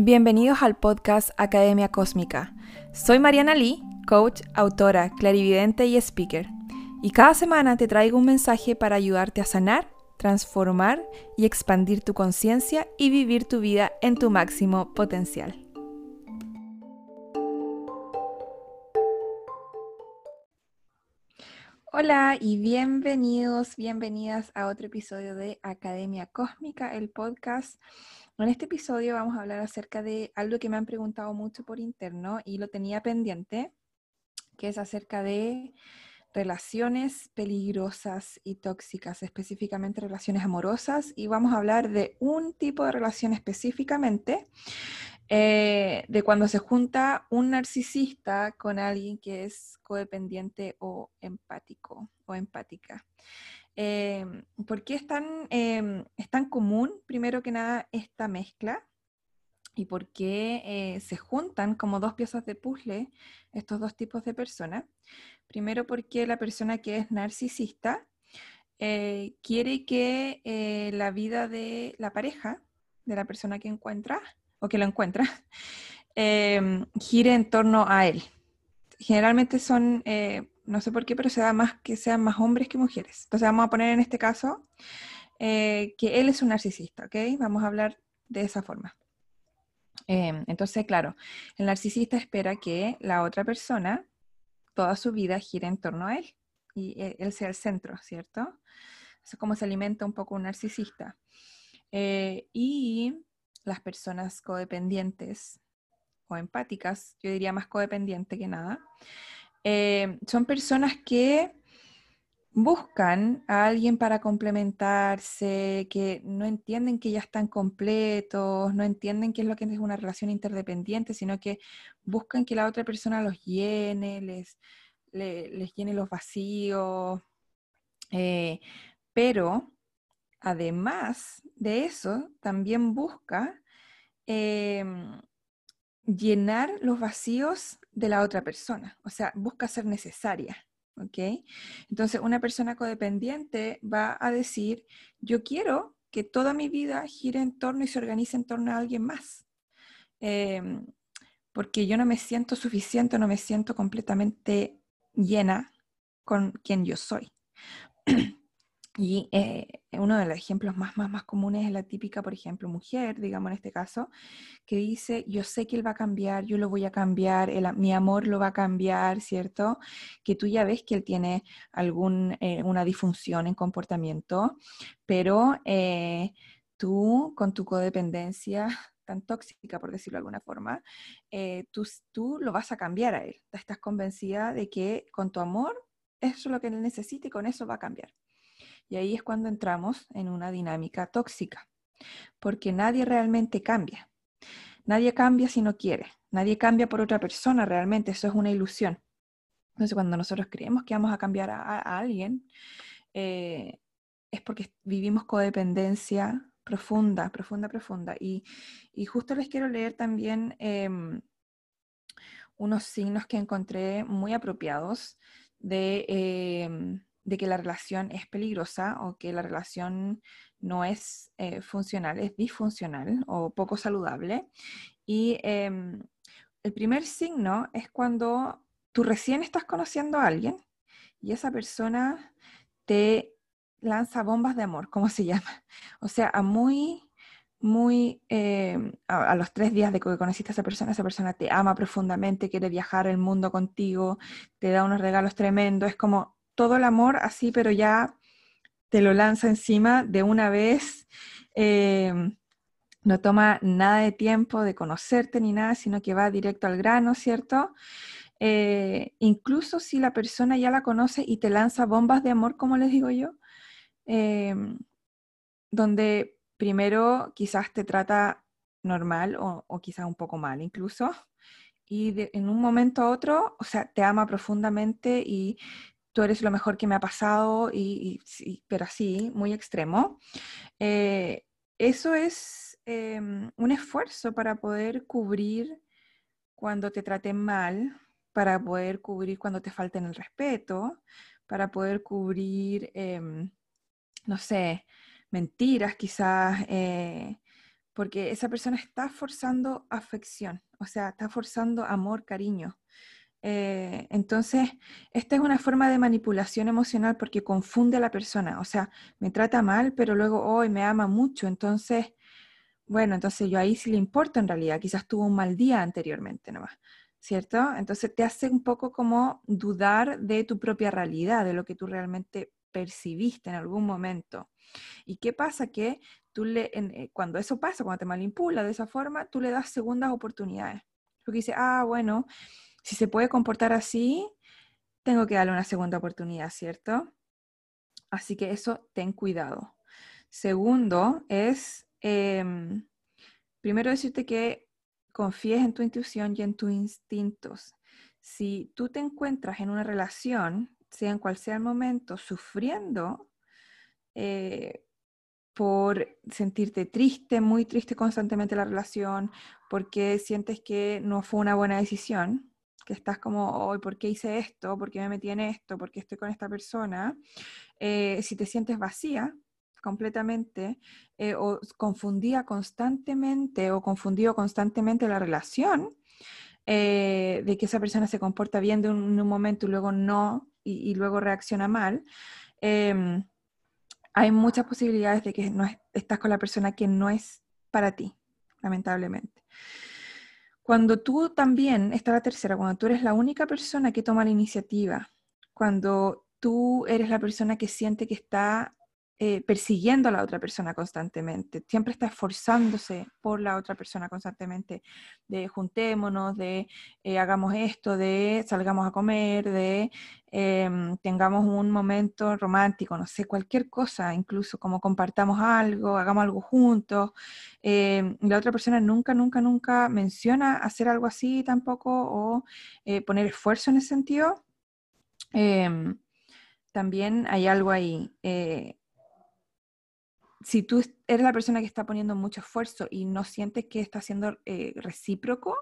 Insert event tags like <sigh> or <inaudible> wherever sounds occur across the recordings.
Bienvenidos al podcast Academia Cósmica. Soy Mariana Lee, coach, autora, clarividente y speaker. Y cada semana te traigo un mensaje para ayudarte a sanar, transformar y expandir tu conciencia y vivir tu vida en tu máximo potencial. Hola y bienvenidos, bienvenidas a otro episodio de Academia Cósmica, el podcast en este episodio vamos a hablar acerca de algo que me han preguntado mucho por interno y lo tenía pendiente, que es acerca de relaciones peligrosas y tóxicas, específicamente relaciones amorosas, y vamos a hablar de un tipo de relación específicamente, eh, de cuando se junta un narcisista con alguien que es codependiente o empático o empática. Em, ¿Por qué em, es tan, común, primero que nada, esta mezcla? ¿Y por qué eh, se juntan como dos piezas de puzzle estos dos tipos de personas? Primero porque la persona que es narcisista eh, quiere que eh, la vida de la pareja, de la persona que encuentra o que lo encuentra, <laughs> em, gire en torno a él. Generalmente son no sé por qué, pero se da más que sean más hombres que mujeres. Entonces vamos a poner en este caso eh, que él es un narcisista, ¿ok? Vamos a hablar de esa forma. Em, entonces, claro, el narcisista espera que la otra persona, toda su vida, gire en torno a él y e, él sea el centro, ¿cierto? Eso es como se alimenta un poco un narcisista. Eh, y las personas codependientes o empáticas, yo diría más codependiente que nada, eh, son personas que buscan a alguien para complementarse, que no entienden que ya están completos, no entienden qué es lo que es una relación interdependiente, sino que buscan que la otra persona los llene, les, les, llene los vacíos. Eh, pero además de eso, también busca em, llenar los vacíos de la otra persona, o sea, busca ser necesaria. ¿ok? Entonces, una persona codependiente va a decir, yo quiero que toda mi vida gire en torno y se organice en torno a alguien más, em, porque yo no me siento suficiente, no me siento completamente llena con quien yo soy. <clears throat> Y eh, uno de los ejemplos más, más, más comunes es la típica, por ejemplo, mujer, digamos en este caso, que dice, yo sé que él va a cambiar, yo lo voy a cambiar, mi amor lo va a cambiar, ¿cierto? Que tú ya ves que él tiene alguna eh, disfunción en comportamiento, pero eh, tú con tu codependencia <laughs> tan tóxica, por decirlo de alguna forma, tú, tú lo vas a cambiar a él. Estás convencida de que con tu amor eso es lo que él necesita y con eso va a cambiar. Y ahí es cuando entramos en una dinámica tóxica, porque nadie realmente cambia. Nadie cambia si no quiere. Nadie cambia por otra persona realmente. Eso es una ilusión. Entonces, cuando nosotros creemos que vamos a cambiar a, alguien, eh, es porque vivimos codependencia profunda, profunda, profunda. Y, justo les quiero leer también em, unos signos que encontré muy apropiados de em, de que la relación es peligrosa o que la relación no es eh, funcional, es disfuncional o poco saludable. Y em, el primer signo es cuando tú recién estás conociendo a alguien y esa persona te lanza bombas de amor, ¿cómo se <laughs> llama? O sea, a muy, muy, em, a, a, los tres días de que conociste a esa persona, esa persona te ama profundamente, quiere viajar el mundo contigo, te da unos regalos tremendos, es como todo el amor así, pero ya te lo lanza encima de una vez. Eh, no toma nada de tiempo de conocerte ni nada, sino que va directo al grano, ¿cierto? Eh, incluso si la persona ya la conoce y te lanza bombas de amor, como les digo yo, eh, donde primero quizás te trata normal o, quizás un poco mal incluso, y en un momento a otro, o sea, te ama profundamente y tú eres lo mejor que me ha pasado, y, pero así, muy extremo. Eh, eso es em, un esfuerzo para poder cubrir cuando te traten mal, para poder cubrir cuando te falten el respeto, para poder cubrir, em, no sé, mentiras quizás, eh, porque esa persona está forzando afección, o sea, está forzando amor, cariño. Eh, entonces, esta es una forma de manipulación emocional porque confunde a la persona, o sea, me trata mal, pero luego hoy me ama mucho, entonces, bueno, entonces yo ahí sí le importa en realidad, quizás tuvo un mal día anteriormente nomás, ¿cierto? Entonces te hace un poco como dudar de tu propia realidad, de lo que tú realmente percibiste en algún momento. ¿Y qué pasa? Que tú le, eh, cuando eso pasa, cuando te manipula de esa forma, tú le das segundas oportunidades. Porque dice, ah, bueno, si se puede comportar así, tengo que darle una segunda oportunidad, ¿cierto? Así que eso, ten cuidado. Segundo es, em, primero decirte que confíes en tu intuición y en tus instintos. Si tú te encuentras en una relación, sea en cual sea el momento, sufriendo eh, por sentirte triste, muy triste constantemente la relación, porque sientes que no fue una buena decisión, que estás como, hoy, ¿por qué hice esto? ¿Por qué me metí en esto? ¿Por qué estoy con esta persona? Eh, si te sientes vacía completamente eh, o confundía constantemente o confundido constantemente la relación, eh, de que esa persona se comporta bien de un, momento y luego no, y, luego reacciona mal, em, hay muchas posibilidades de que no estás con la persona que no es para ti, lamentablemente. Cuando tú también, está la tercera, cuando tú eres la única persona que toma la iniciativa, cuando tú eres la persona que siente que está eh, persiguiendo a la otra persona constantemente, siempre está esforzándose por la otra persona constantemente, de juntémonos, de eh, hagamos esto, de salgamos a comer, de em, tengamos un momento romántico, no sé, cualquier cosa, incluso como compartamos algo, hagamos algo juntos. Em, la otra persona nunca, nunca, nunca menciona hacer algo así tampoco o eh, poner esfuerzo en ese sentido. Em, también hay algo ahí si tú eres la persona que está poniendo mucho esfuerzo y no sientes que está siendo eh, recíproco,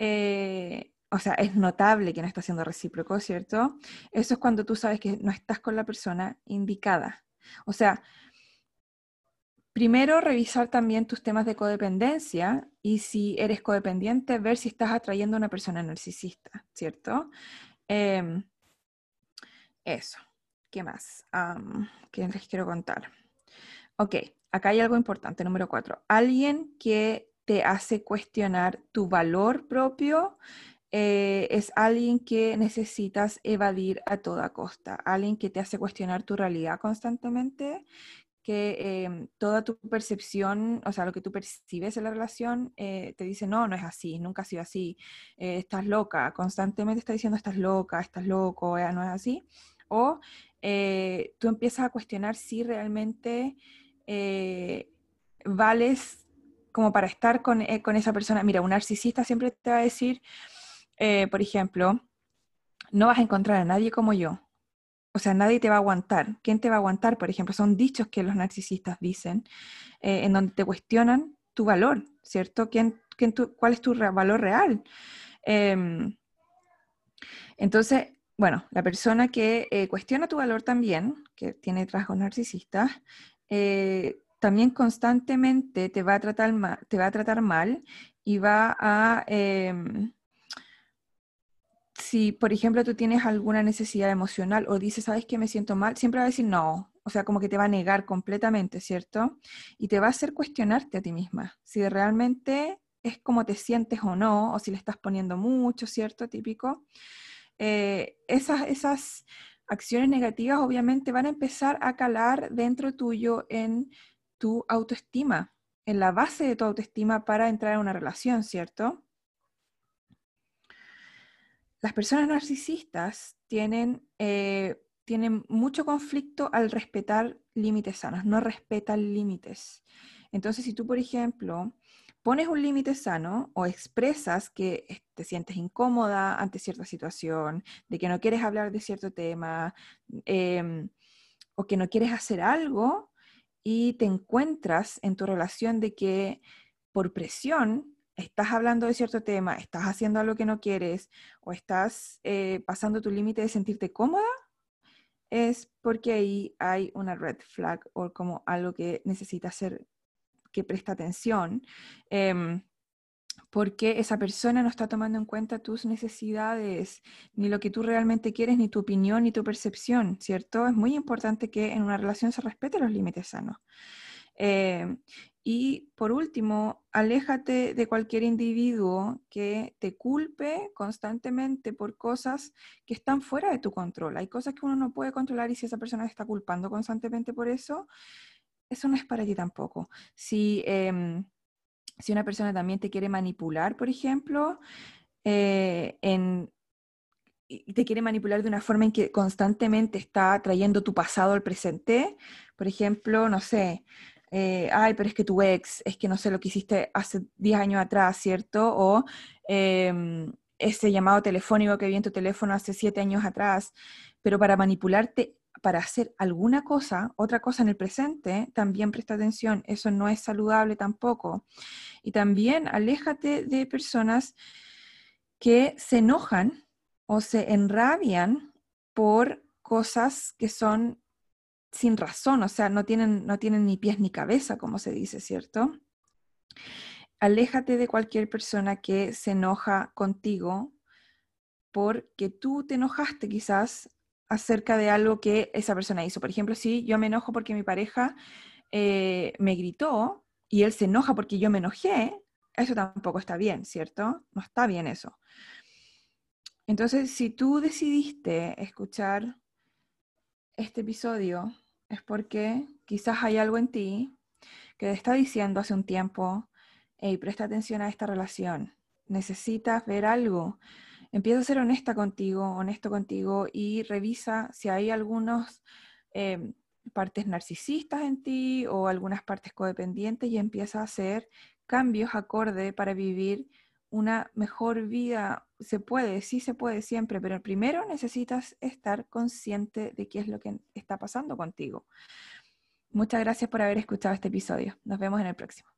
eh, o sea, es notable que no está siendo recíproco, ¿cierto? Eso es cuando tú sabes que no estás con la persona indicada. O sea, primero revisar también tus temas de codependencia y si eres codependiente, ver si estás atrayendo a una persona narcisista, ¿cierto? Em, eso. ¿Qué más? ¿Qué les quiero contar? Ok, acá hay algo importante, número cuatro. Alguien que te hace cuestionar tu valor propio eh, es alguien que necesitas evadir a toda costa, alguien que te hace cuestionar tu realidad constantemente, que em, toda tu percepción, o sea, lo que tú percibes en la relación, eh, te dice, no, no es así, nunca ha sido así, eh, estás loca, constantemente está diciendo, estás loca, estás loco, no es así. O tú empiezas a cuestionar si realmente eh, vales como para estar eh, con, esa persona. Mira, un narcisista siempre te va a decir, eh, por ejemplo, no vas a encontrar a nadie como yo. O sea, nadie te va a aguantar. ¿Quién te va a aguantar? Por ejemplo, son dichos que los narcisistas dicen, en donde te cuestionan tu valor, ¿cierto? ¿Quién, ¿Cuál es tu valor real? Em, entonces, bueno, la persona que cuestiona tu valor también, que tiene rasgos narcisistas, eh, también constantemente te va a tratar mal, te va a tratar mal y va a... Em, si, por ejemplo, tú tienes alguna necesidad emocional o dices, ¿sabes que me siento mal? Siempre va a decir no. O sea, como que te va a negar completamente, ¿cierto? Y te va a hacer cuestionarte a ti misma. Si realmente es como te sientes o no, o si le estás poniendo mucho, ¿cierto? Típico. Eh, esas, esas acciones negativas obviamente van a empezar a calar dentro tuyo en tu autoestima, en la base de tu autoestima para entrar en una relación, ¿cierto? Las personas narcisistas tienen, eh, tienen mucho conflicto al respetar límites sanos, no respetan límites. Entonces, si tú, por ejemplo, pones un límite sano o expresas que te sientes incómoda ante cierta situación, de que no quieres hablar de cierto tema, em, o que no quieres hacer algo y te encuentras en tu relación de que por presión estás hablando de cierto tema, estás haciendo algo que no quieres o estás eh, pasando tu límite de sentirte cómoda, es porque ahí hay una red flag o como algo que necesita ser que presta atención. Em, porque esa persona no está tomando en cuenta tus necesidades, ni lo que tú realmente quieres, ni tu opinión, ni tu percepción, ¿cierto? Es muy importante que en una relación se respeten los límites sanos. Eh, y por último, aléjate de cualquier individuo que te culpe constantemente por cosas que están fuera de tu control. Hay cosas que uno no puede controlar y si esa persona te está culpando constantemente por eso, eso no es para ti tampoco. Si em, si una persona también te quiere manipular, por ejemplo, eh, y te quiere manipular de una forma en que constantemente está trayendo tu pasado al presente, por ejemplo, no sé, eh, ay, pero es que tu ex, es que no sé lo que hiciste hace 10 años atrás, ¿cierto? O em, ese llamado telefónico que vi en tu teléfono hace 7 años atrás, pero para manipularte para hacer alguna cosa, otra cosa en el presente, también presta atención. Eso no es saludable tampoco. Y también aléjate de personas que se enojan o se enrabian por cosas que son sin razón, o sea, no tienen, no tienen ni pies ni cabeza, como se dice, ¿cierto? Aléjate de cualquier persona que se enoja contigo porque tú te enojaste quizás acerca de algo que esa persona hizo. Por ejemplo, si yo me enojo porque mi pareja eh, me gritó y él se enoja porque yo me enojé, eso tampoco está bien, ¿cierto? No está bien eso. Entonces, si tú decidiste escuchar este episodio, es porque quizás hay algo en ti que te está diciendo hace un tiempo, hey, presta atención a esta relación, necesitas ver algo empieza a ser honesta contigo, honesto contigo y revisa si hay algunas em, partes narcisistas en ti o algunas partes codependientes y empieza a hacer cambios acorde para vivir una mejor vida. Se puede, sí se puede siempre, pero primero necesitas estar consciente de qué es lo que está pasando contigo. Muchas gracias por haber escuchado este episodio. Nos vemos en el próximo.